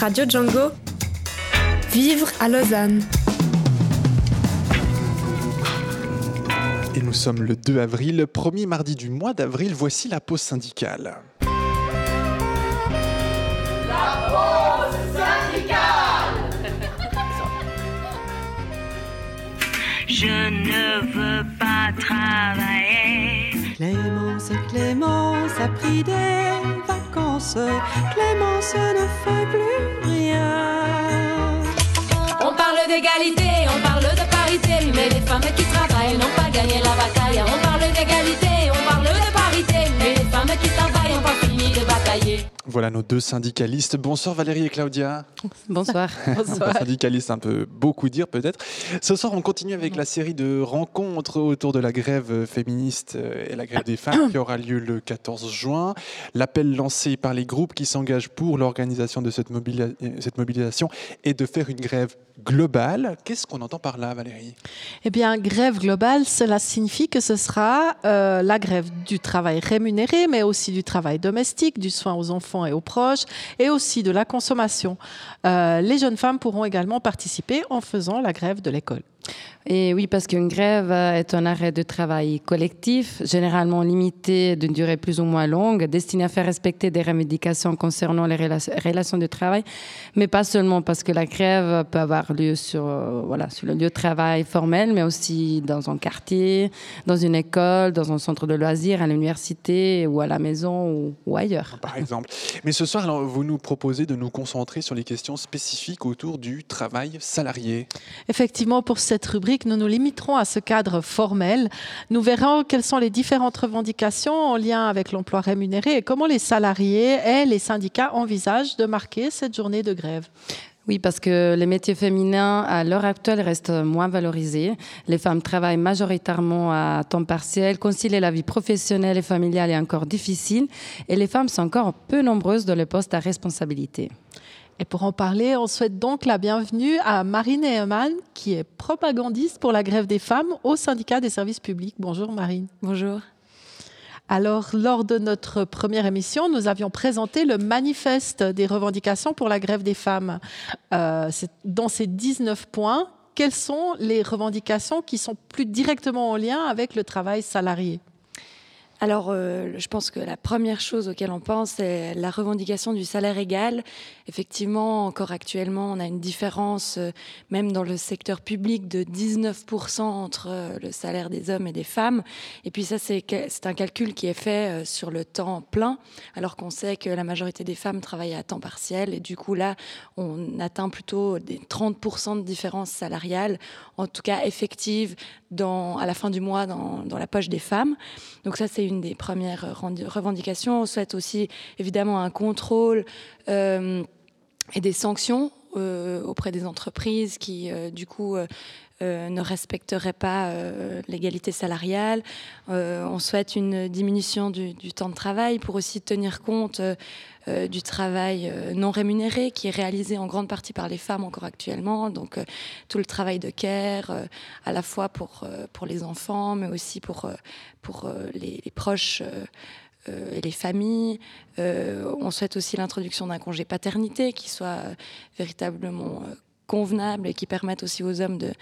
Radio Django. Vivre à Lausanne. Et nous sommes le 2 avril, premier mardi du mois d'avril, voici la pause syndicale. La pause syndicale Je ne veux pas travailler. Clémence, Clémence a pris des vacances. Clémence ne fait plus rien. On parle d'égalité, on parle de parité, mais les femmes qui travaillent n'ont pas gagné la bataille. On parle d'égalité, on parle Voilà nos deux syndicalistes. Bonsoir Valérie et Claudia. Bonsoir. Bonsoir. syndicalistes, un peu beaucoup dire peut-être. Ce soir, on continue avec la série de rencontres autour de la grève féministe et la grève des femmes qui aura lieu le 14 juin. L'appel lancé par les groupes qui s'engagent pour l'organisation de cette mobilisation est de faire une grève globale. Qu'est-ce qu'on entend par là, Valérie? Eh bien, grève globale, cela signifie que ce sera euh, la grève du travail rémunéré, mais aussi du travail domestique, du soin aux enfants et aux proches, et aussi de la consommation. Euh, les jeunes femmes pourront également participer en faisant la grève de l'école. Et oui, parce qu'une grève est un arrêt de travail collectif, généralement limité d'une durée plus ou moins longue, destiné à faire respecter des revendications concernant les relations de travail, mais pas seulement parce que la grève peut avoir lieu sur, euh, voilà, sur le lieu de travail formel, mais aussi dans un quartier, dans une école, dans un centre de loisirs, à l'université ou à la maison ou, ou, ailleurs. Par exemple. Mais ce soir, alors, vous nous proposez de nous concentrer sur les questions spécifiques autour du travail salarié. Effectivement, pour cette rubrique, nous nous limiterons à ce cadre formel. Nous verrons quelles sont les différentes revendications en lien avec l'emploi rémunéré et comment les salariés et les syndicats envisagent de marquer cette journée de grève. Oui, parce que les métiers féminins, à l'heure actuelle, restent moins valorisés. Les femmes travaillent majoritairement à temps partiel. Concilier la vie professionnelle et familiale est encore difficile. Et les femmes sont encore peu nombreuses dans les postes à responsabilité. Et pour en parler, on souhaite donc la bienvenue à Marine Ehemann, qui est propagandiste pour la grève des femmes au syndicat des services publics. Bonjour Marine. Bonjour. Alors, lors de notre première émission, nous avions présenté le manifeste des revendications pour la grève des femmes. Euh, dans ces 19 points, quelles sont les revendications qui sont plus directement en lien avec le travail salarié? Alors, euh, je pense que la première chose auquel on pense, c'est la revendication du salaire égal. Effectivement, encore actuellement, on a une différence, euh, même dans le secteur public, de 19% entre euh, le salaire des hommes et des femmes. Et puis ça, c'est un calcul qui est fait sur le temps plein, alors qu'on sait que la majorité des femmes travaillent à temps partiel. Et du coup, là, on atteint plutôt des 30% de différence salariale, en tout cas effective, à la fin du mois dans, la poche des femmes. Donc ça, c'est une des premières revendications. On souhaite aussi évidemment un contrôle euh, et des sanctions euh, auprès des entreprises qui, euh, du coup, ne respecteraient pas euh, l'égalité salariale. Euh, on souhaite une diminution du, temps de travail pour aussi tenir compte du travail non rémunéré qui est réalisé en grande partie par les femmes encore actuellement. Donc tout le travail de care, à la fois pour, pour les enfants, mais aussi pour, pour les, proches et les familles. Euh, on souhaite aussi l'introduction d'un congé paternité qui soit euh, véritablement euh, convenable et qui permettent aussi aux hommes de,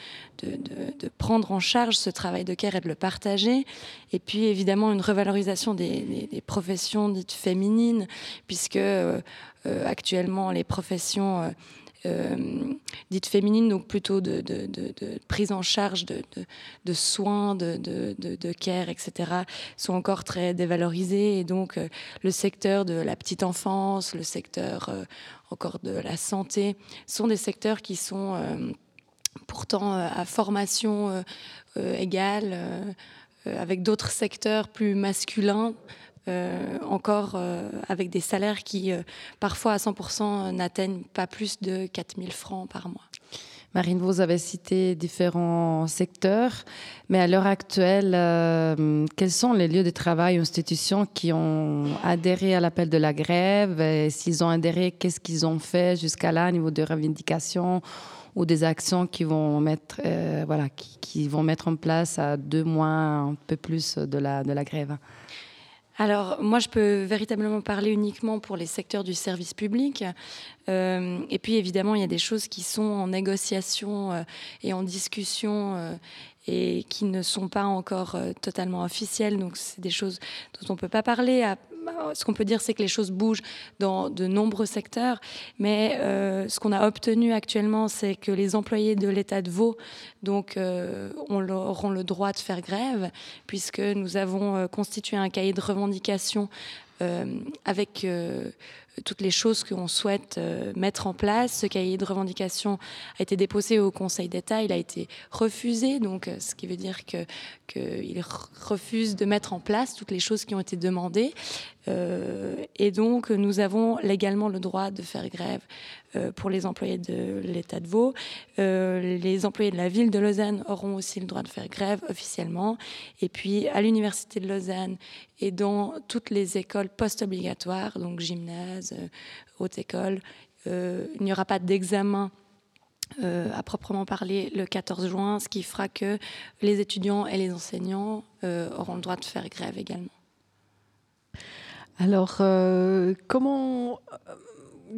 de, prendre en charge ce travail de care et de le partager. Et puis évidemment une revalorisation des, professions dites féminines, puisque euh, actuellement les professions euh, euh, dites féminines, donc plutôt de, prise en charge de, soins, de, care, etc., sont encore très dévalorisées. Et donc, euh, le secteur de la petite enfance, le secteur euh, encore de la santé, sont des secteurs qui sont euh, pourtant euh, à formation euh, égale, avec d'autres secteurs plus masculins. Euh, encore euh, avec des salaires qui, euh, parfois à 100%, n'atteignent pas plus de 4000 francs par mois. Marine, vous avez cité différents secteurs, mais à l'heure actuelle, quels sont les lieux de travail ou institutions qui ont adhéré à l'appel de la grève? S'ils ont adhéré, qu'est-ce qu'ils ont fait jusqu'à là au niveau de revendications ou des actions qui vont mettre, voilà, qui, vont mettre en place à deux mois, un peu plus de la, de la grève? Alors, moi, je peux véritablement parler uniquement pour les secteurs du service public. Euh, et puis, évidemment, il y a des choses qui sont en négociation euh, et en discussion euh, et qui ne sont pas encore totalement officielles. Donc, c'est des choses dont on ne peut pas parler. À, ce qu'on peut dire, c'est que les choses bougent dans de nombreux secteurs, mais ce qu'on a obtenu actuellement, c'est que les employés de l'État de Vaud donc, auront le droit de faire grève, puisque nous avons constitué un cahier de revendications avec toutes les choses qu'on souhaite euh, mettre en place. Ce cahier de revendication a été déposé au Conseil d'État, il a été refusé, donc euh, ce qui veut dire que qu'il refuse de mettre en place toutes les choses qui ont été demandées. Euh, et donc, nous avons légalement le droit de faire grève pour les employés de l'État de Vaud. les employés de la ville de Lausanne auront aussi le droit de faire grève officiellement. Et puis, à l'Université de Lausanne et dans toutes les écoles post-obligatoires, donc gymnase, euh, haute école. Euh, il n'y aura pas d'examen euh, à proprement parler le 14 juin, ce qui fera que les étudiants et les enseignants auront le droit de faire grève également. Alors, comment,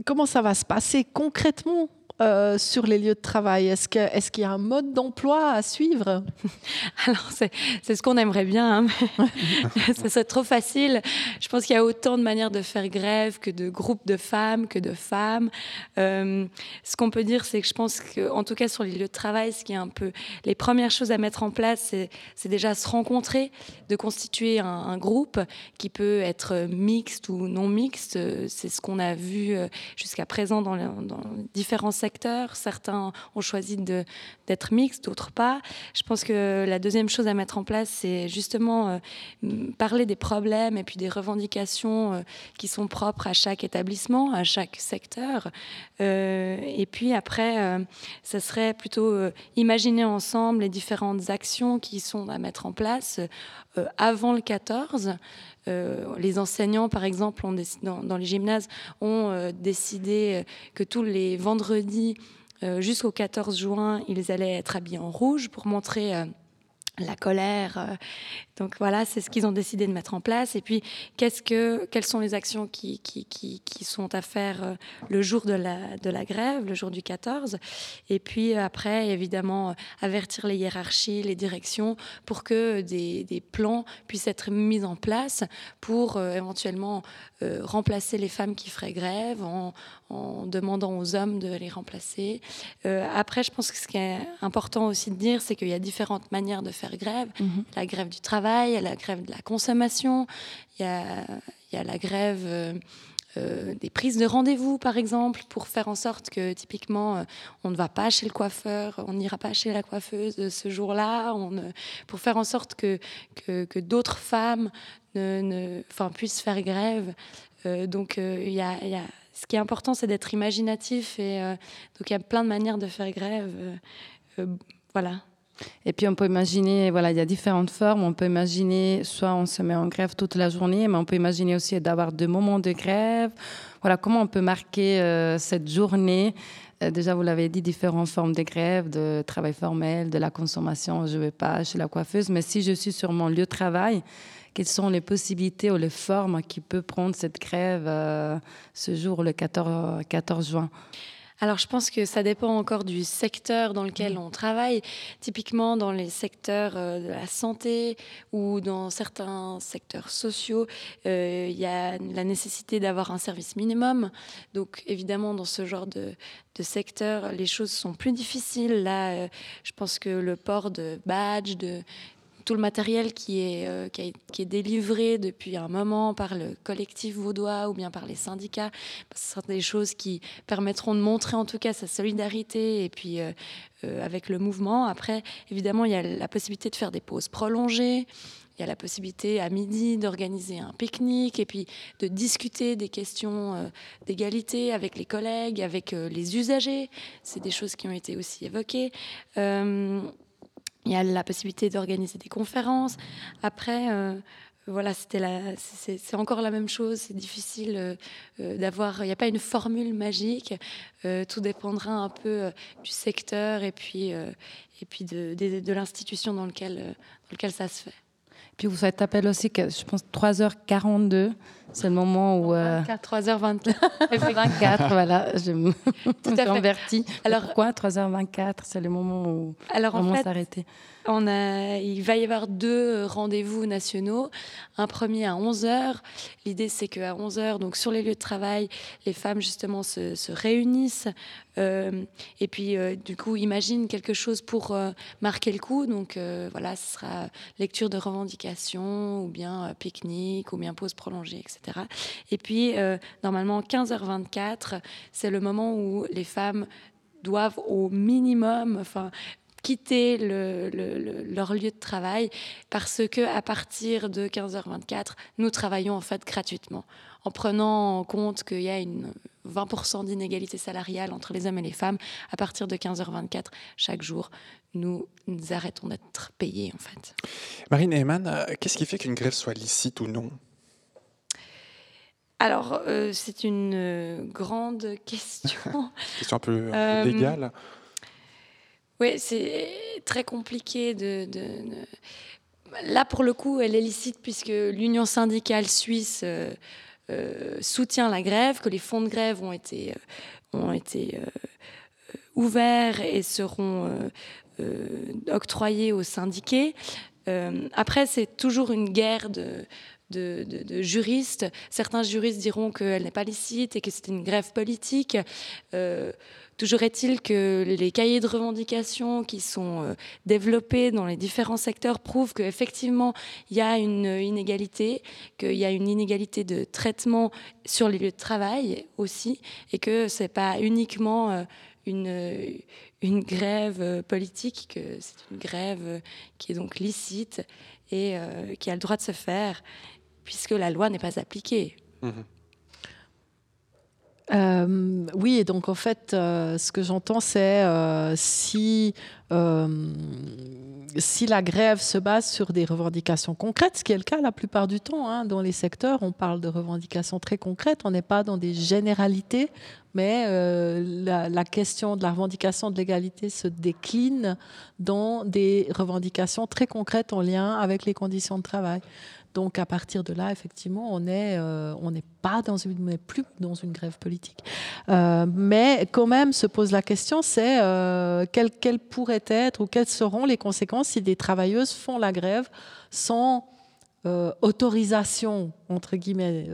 comment ça va se passer concrètement? Euh, sur les lieux de travail? Est-ce qu'il y a un mode d'emploi à suivre? Alors, c'est ce qu'on aimerait bien. Hein, c'est trop facile. Je pense qu'il y a autant de manières de faire grève que de groupes de femmes, que de femmes. Euh, ce qu'on peut dire, c'est que je pense qu'en tout cas sur les lieux de travail, ce qui est un peu les premières choses à mettre en place, c'est déjà se rencontrer, de constituer un, groupe qui peut être mixte ou non mixte. C'est ce qu'on a vu euh, jusqu'à présent dans, dans différents secteurs Certains ont choisi d'être mixtes, d'autres pas. Je pense que la deuxième chose à mettre en place, c'est justement euh, parler des problèmes et puis des revendications euh, qui sont propres à chaque établissement, à chaque secteur. Euh, et puis après, ça serait plutôt imaginer ensemble les différentes actions qui sont à mettre en place avant le 14. Les enseignants, par exemple, dans, les gymnases, ont décidé que tous les vendredis, euh, jusqu'au 14 juin, ils allaient être habillés en rouge pour montrer euh, la colère. Euh, donc voilà, c'est ce qu'ils ont décidé de mettre en place. Et puis, qu'est-ce que, quelles sont les actions qui, qui, qui, qui sont à faire euh, le jour de la, de la grève, le jour du 14 Et puis après, évidemment, avertir les hiérarchies, les directions, pour que des, des plans puissent être mis en place pour euh, éventuellement remplacer les femmes qui feraient grève en, en, demandant aux hommes de les remplacer. après, je pense que ce qui est important aussi de dire, c'est qu'il y a différentes manières de faire grève. Mhm. La grève du travail, il y a la grève de la consommation, il y a, il y a la grève euh, euh, des prises de rendez-vous, par exemple, pour faire en sorte que typiquement, euh, on ne va pas chez le coiffeur, on n'ira pas chez la coiffeuse ce jour-là, pour faire en sorte que, que, d'autres femmes enfin, puissent faire grève. donc, il y a, y a ce qui est important, c'est d'être imaginatif. Et donc, il y a plein de manières de faire grève. voilà. Et puis on peut imaginer, voilà, il y a différentes formes. On peut imaginer, soit on se met en grève toute la journée, mais on peut imaginer aussi d'avoir deux moments de grève. Voilà, comment on peut marquer euh, cette journée? Euh, Déjà, vous l'avez dit, différentes formes de grève, de travail formel, de la consommation. Je ne vais pas chez la coiffeuse, mais si je suis sur mon lieu de travail, quelles sont les possibilités ou les formes qui peuvent prendre cette grève euh, ce jour, le 14, 14 juin? Alors, je pense que ça dépend encore du secteur dans lequel mmh. on travaille. Typiquement, dans les secteurs euh, de la santé ou dans certains secteurs sociaux, euh, il y a la nécessité d'avoir un service minimum. Donc, évidemment, dans ce genre de, de secteur, les choses sont plus difficiles. Là, euh, je pense que le port de badge, de tout le matériel qui est, euh, qui, est délivré depuis un moment par le collectif vaudois ou bien par les syndicats. Ce sont des choses qui permettront de montrer en tout cas sa solidarité et puis euh, euh, avec le mouvement. Après, évidemment, il y a la possibilité de faire des pauses prolongées. Il y a la possibilité à midi d'organiser un pique-nique et puis de discuter des questions d'égalité avec les collègues, avec les usagers. C'est des choses qui ont été aussi évoquées. Il y a la possibilité d'organiser des conférences. Après, euh, voilà, c'était c'est encore la même chose. C'est difficile euh, euh, d'avoir. Il n'y a pas une formule magique. tout dépendra un peu du secteur et puis et puis de, de, l'institution dans lequel dans lequel ça se fait. Puis vous faites appel aussi, que, je pense, 3h42. C'est le moment où. Euh... 3h24. 24, voilà. Je me, Tout à convertie. Alors, Pourquoi 3h24 C'est le moment où alors, on fait, s'arrêter. On a, il va y avoir deux rendez-vous nationaux. Un premier à 11h. L'idée, c'est qu'à 11h, donc sur les lieux de travail, les femmes, justement, se, se réunissent. Euh, et puis, euh, du coup, imagine quelque chose pour euh, marquer le coup. Donc, euh, voilà, ce sera lecture de revendications, ou bien pique-nique, ou bien pause prolongée, etc. Et puis, normalement, 15h24, c'est le moment où les femmes doivent au minimum, quitter leur lieu de travail parce que à partir de 15h24, nous travaillons en fait gratuitement en prenant en compte qu'il y a une 20% d'inégalité salariale entre les hommes et les femmes à partir de 15h24 chaque jour. Nous, nous arrêtons d'être payés en fait. Marine Heyman, euh, qu'est-ce qui fait qu'une grève soit licite ou non? Alors, euh, c'est une euh, grande question. question un peu légale. Oui, c'est très compliqué de, Là, pour le coup, elle est licite puisque l'Union syndicale suisse euh, soutient la grève, que les fonds de grève ont été, euh, ont été ouverts et seront octroyés aux syndiqués. après, c'est toujours une guerre de, de, de, juristes. Certains juristes diront qu'elle n'est pas licite et que c'est une grève politique. Toujours est-il que les cahiers de revendications qui sont euh, développés dans les différents secteurs prouvent qu'effectivement, il y a une inégalité, qu'il y a une inégalité de traitement sur les lieux de travail aussi, et que ce n'est pas uniquement euh, une, grève euh, politique, que c'est une grève qui est donc licite et qui a le droit de se faire, puisque la loi n'est pas appliquée. Mmh euh, oui, et donc en fait, euh, ce que j'entends, c'est euh, si, si la grève se base sur des revendications concrètes, ce qui est le cas la plupart du temps, hein, dans les secteurs, on parle de revendications très concrètes, on n'est pas dans des généralités, mais la, la, question de la revendication de l'égalité se décline dans des revendications très concrètes en lien avec les conditions de travail. Donc à partir de là, effectivement, on est, euh, n'est pas dans une, on n'est plus dans une grève politique. Euh, mais quand même, se pose la question, c'est euh, quelles pourraient être ou quelles seront les conséquences si des travailleuses font la grève sans autorisation, entre guillemets,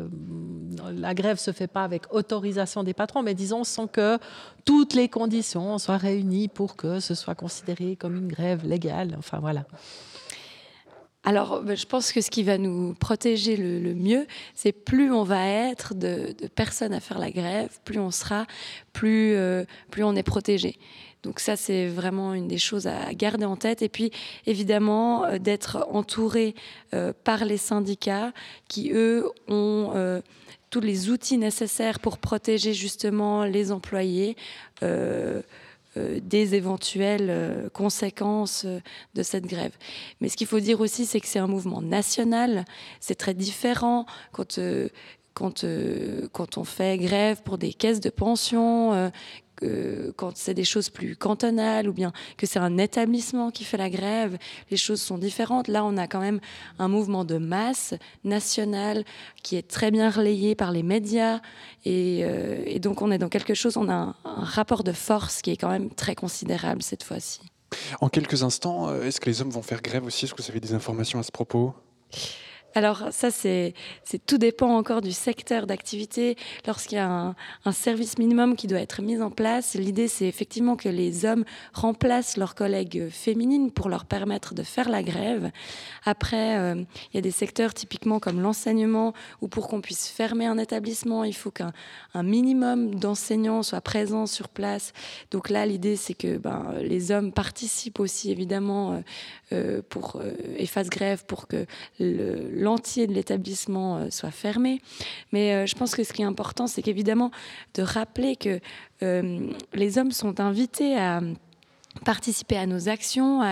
la grève se fait pas avec autorisation des patrons, mais disons sans que toutes les conditions soient réunies pour que ce soit considéré comme une grève légale. Enfin voilà. Alors, ben, je pense que ce qui va nous protéger le, mieux, c'est plus on va être de, personnes à faire la grève, plus on sera, plus, euh, plus on est protégé. Donc ça, c'est vraiment une des choses à garder en tête. Et puis, évidemment, euh, d'être entouré euh, par les syndicats qui, eux, ont tous les outils nécessaires pour protéger justement les employés. Euh, des éventuelles euh, conséquences euh, de cette grève. Mais ce qu'il faut dire aussi, c'est que c'est un mouvement national. C'est très différent quand quand, quand on fait grève pour des caisses de pension, quand c'est des choses plus cantonales ou bien que c'est un établissement qui fait la grève, les choses sont différentes. Là, on a quand même un mouvement de masse national qui est très bien relayé par les médias et, euh, donc on est dans quelque chose, on a un, rapport de force qui est quand même très considérable cette fois-ci. En quelques instants, euh, est-ce que les hommes vont faire grève aussi? Est-ce que vous avez des informations à ce propos? Alors ça, c'est tout dépend encore du secteur d'activité. Lorsqu'il y a un, service minimum qui doit être mis en place, l'idée c'est effectivement que les hommes remplacent leurs collègues féminines pour leur permettre de faire la grève. Après, euh, il y a des secteurs typiquement comme l'enseignement où pour qu'on puisse fermer un établissement, il faut qu'un minimum d'enseignants soit présents sur place. Donc là, l'idée c'est que ben, les hommes participent aussi évidemment euh, euh, pour, et fassent grève pour que le l'entier de l'établissement euh, soit fermé. Mais euh, je pense que ce qui est important, c'est qu'évidemment, de rappeler que euh, les hommes sont invités à participer à nos actions,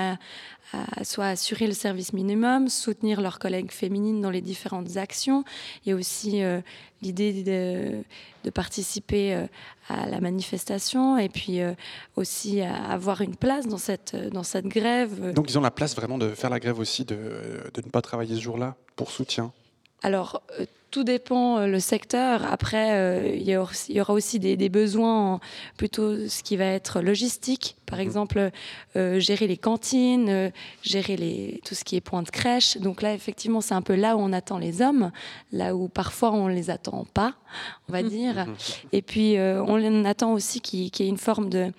soit assurer le service minimum, soutenir leurs collègues féminines dans les différentes actions. Il y a aussi euh, l'idée de, participer euh, à la manifestation et puis euh, aussi avoir une place dans cette, dans cette grève. Donc ils ont la place vraiment de faire la grève aussi, de, de ne pas travailler ce jour-là pour soutien? Alors, tout dépend euh, le secteur. Après, euh, il, y aura aussi des, besoins en plutôt ce qui va être logistique. Par mhm. exemple, euh, gérer les cantines, gérer les, tout ce qui est point de crèche. Donc là, effectivement, c'est un peu là où on attend les hommes, là où parfois on ne les attend pas, on va mhm. dire. Mhm. Et puis, on attend aussi qu'il y ait une forme de,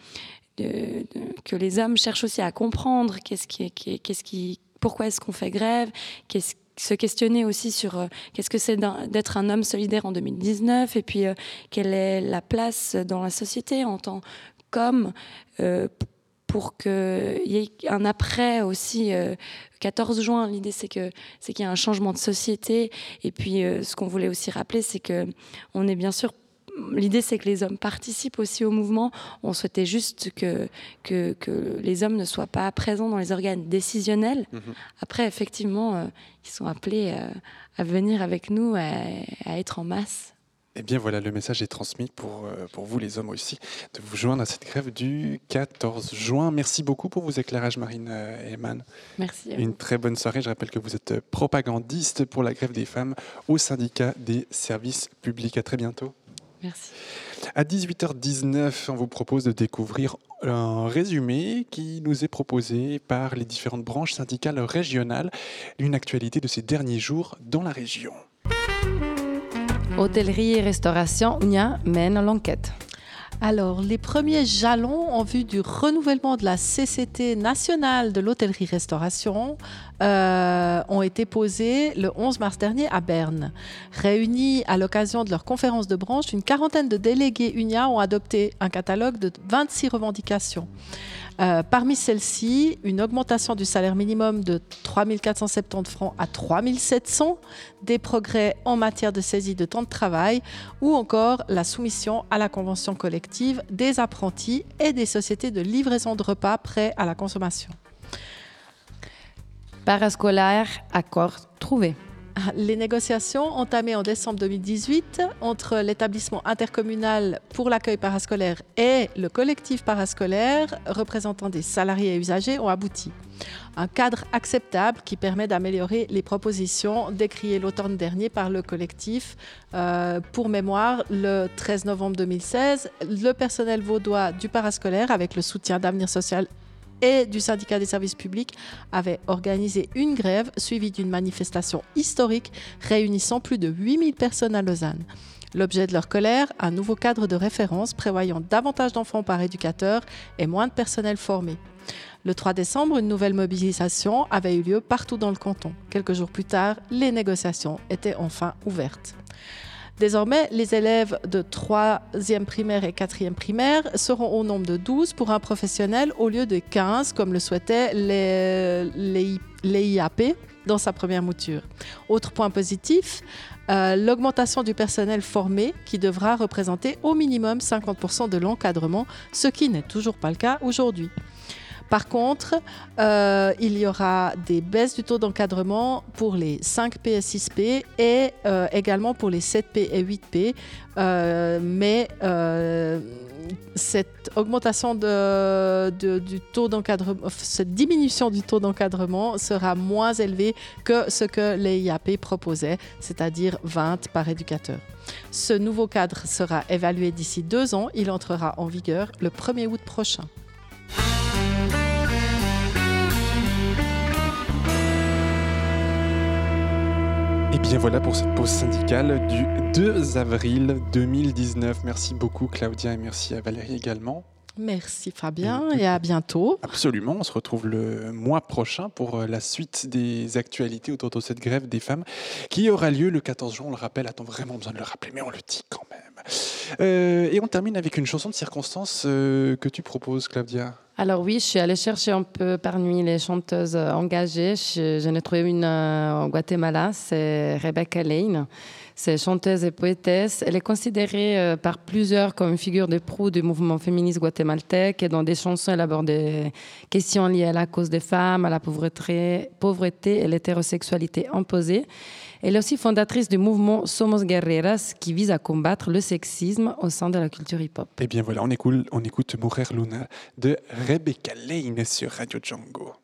que les hommes cherchent aussi à comprendre qu'est-ce qui, qu'est-ce qui, pourquoi est-ce qu'on fait grève, qu'est-ce se questionner aussi sur euh, qu'est-ce que c'est d'être un homme solidaire en 2019 et puis euh, quelle est la place dans la société en tant qu'homme euh, pour qu'il y ait un après aussi. 14 juin, l'idée c'est que c'est qu'il y a un changement de société et puis ce qu'on voulait aussi rappeler c'est que on est bien sûr l'idée, c'est que les hommes participent aussi au mouvement. On souhaitait juste que, que, les hommes ne soient pas présents dans les organes décisionnels. Mhm. Après, effectivement, euh, ils sont appelés euh, à venir avec nous, à, être en masse. Eh bien voilà, le message est transmis pour, euh, pour vous les hommes aussi, de vous joindre à cette grève du 14 juin. Merci beaucoup pour vos éclairages, Marine Eman. Merci. Une très bonne soirée. Je rappelle que vous êtes propagandiste pour la grève des femmes au syndicat des services publics. À très bientôt. Merci. À 18h19, on vous propose de découvrir un résumé qui nous est proposé par les différentes branches syndicales régionales, une actualité de ces derniers jours dans la région. Hôtellerie et restauration, UNIA mène l'enquête. Alors, les premiers jalons en vue du renouvellement de la CCT nationale de l'hôtellerie-restauration euh, ont été posés le 11 mars dernier à Berne. Réunis à l'occasion de leur conférence de branche, une quarantaine de délégués UNIA ont adopté un catalogue de 26 revendications. Euh, parmi celles-ci, une augmentation du salaire minimum de 3 470 francs à 3 700, des progrès en matière de saisie de temps de travail ou encore la soumission à la convention collective des apprentis et des sociétés de livraison de repas prêts à la consommation. Parascolaire, accord trouvé. Les négociations entamées en décembre 2018 entre l'établissement intercommunal pour l'accueil parascolaire et le collectif parascolaire représentant des salariés et usagers ont abouti. Un cadre acceptable qui permet d'améliorer les propositions décriées l'automne dernier par le collectif. Euh, pour mémoire, le 13 novembre 2016, le personnel vaudois du parascolaire, avec le soutien d'Avenir Social et du syndicat des services publics avaient organisé une grève suivie d'une manifestation historique réunissant plus de 8000 personnes à Lausanne. L'objet de leur colère, un nouveau cadre de référence prévoyant davantage d'enfants par éducateur et moins de personnel formé. Le 3 décembre, une nouvelle mobilisation avait eu lieu partout dans le canton. Quelques jours plus tard, les négociations étaient enfin ouvertes. Désormais, les élèves de 3e primaire et 4e primaire seront au nombre de 12 pour un professionnel au lieu de 15 comme le souhaitaient les, dans sa première mouture. Autre point positif, euh, l'augmentation du personnel formé qui devra représenter au minimum 50% de l'encadrement, ce qui n'est toujours pas le cas aujourd'hui. Par contre, euh, il y aura des baisses du taux d'encadrement pour les 5P et 6P et euh, également pour les 7P et 8P. Euh, mais cette augmentation du taux d'encadrement, cette diminution du taux d'encadrement sera moins élevée que ce que les IAP proposaient, c'est-à-dire 20 par éducateur. Ce nouveau cadre sera évalué d'ici deux ans. Il entrera en vigueur le 1er août prochain. Et bien voilà pour cette pause syndicale du 2 avril 2019. Merci beaucoup Claudia et merci à Valérie également. Merci Fabien et à bientôt. Absolument, on se retrouve le mois prochain pour euh, la suite des actualités autour de cette grève des femmes qui aura lieu le 14 juin, on le rappelle, a-t-on vraiment besoin de le rappeler, mais on le dit quand même. Euh, et on termine avec une chanson de circonstance euh, que tu proposes, Claudia? Alors oui, je suis allée chercher un peu parmi les chanteuses engagées. Je- J'en ai trouvé une euh, au Guatemala, c'est Rebecca Lane. C'est chanteuse et poétesse. Elle est considérée euh, par plusieurs comme une figure de proue du mouvement féministe guatémaltèque. Et dans des chansons, elle aborde des questions liées à la cause des femmes, à la pauvreté, pauvreté et l'hétérosexualité imposée. Elle est aussi fondatrice du mouvement Somos Guerreras qui vise à combattre le sexisme au sein de la culture hip-hop. Eh bien voilà, on écoute, on écoute Luna de Rebecca Lane sur Radio Django.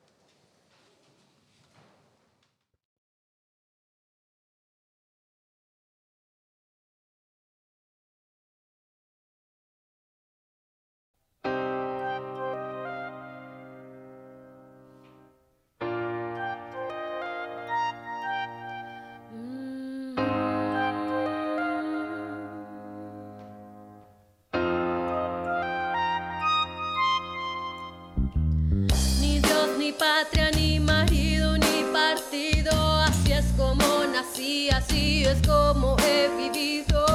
Patria, ni marido, ni partido. Así es como nací, así es como he vivido.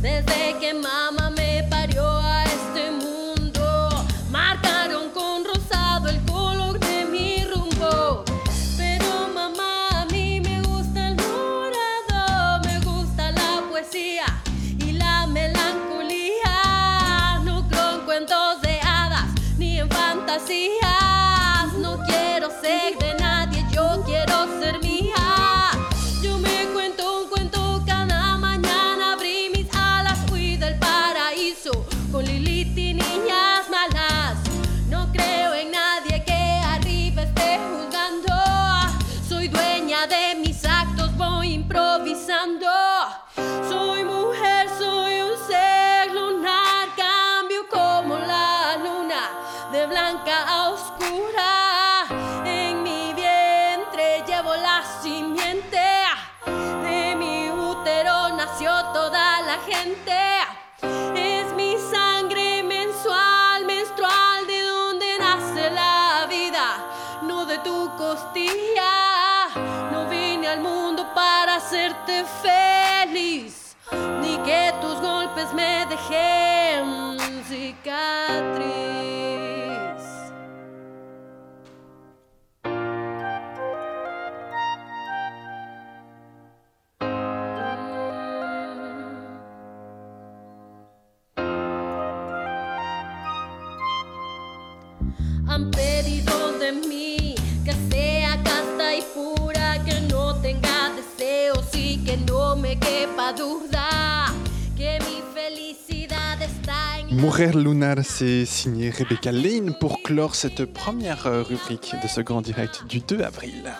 Desde que mamá me feliz, ni que tus golpes me dejen cicatriz. Mourir Lunar, c'est signé Rebecca Lane pour clore cette première euh, rubrique de ce grand direct du 2 avril.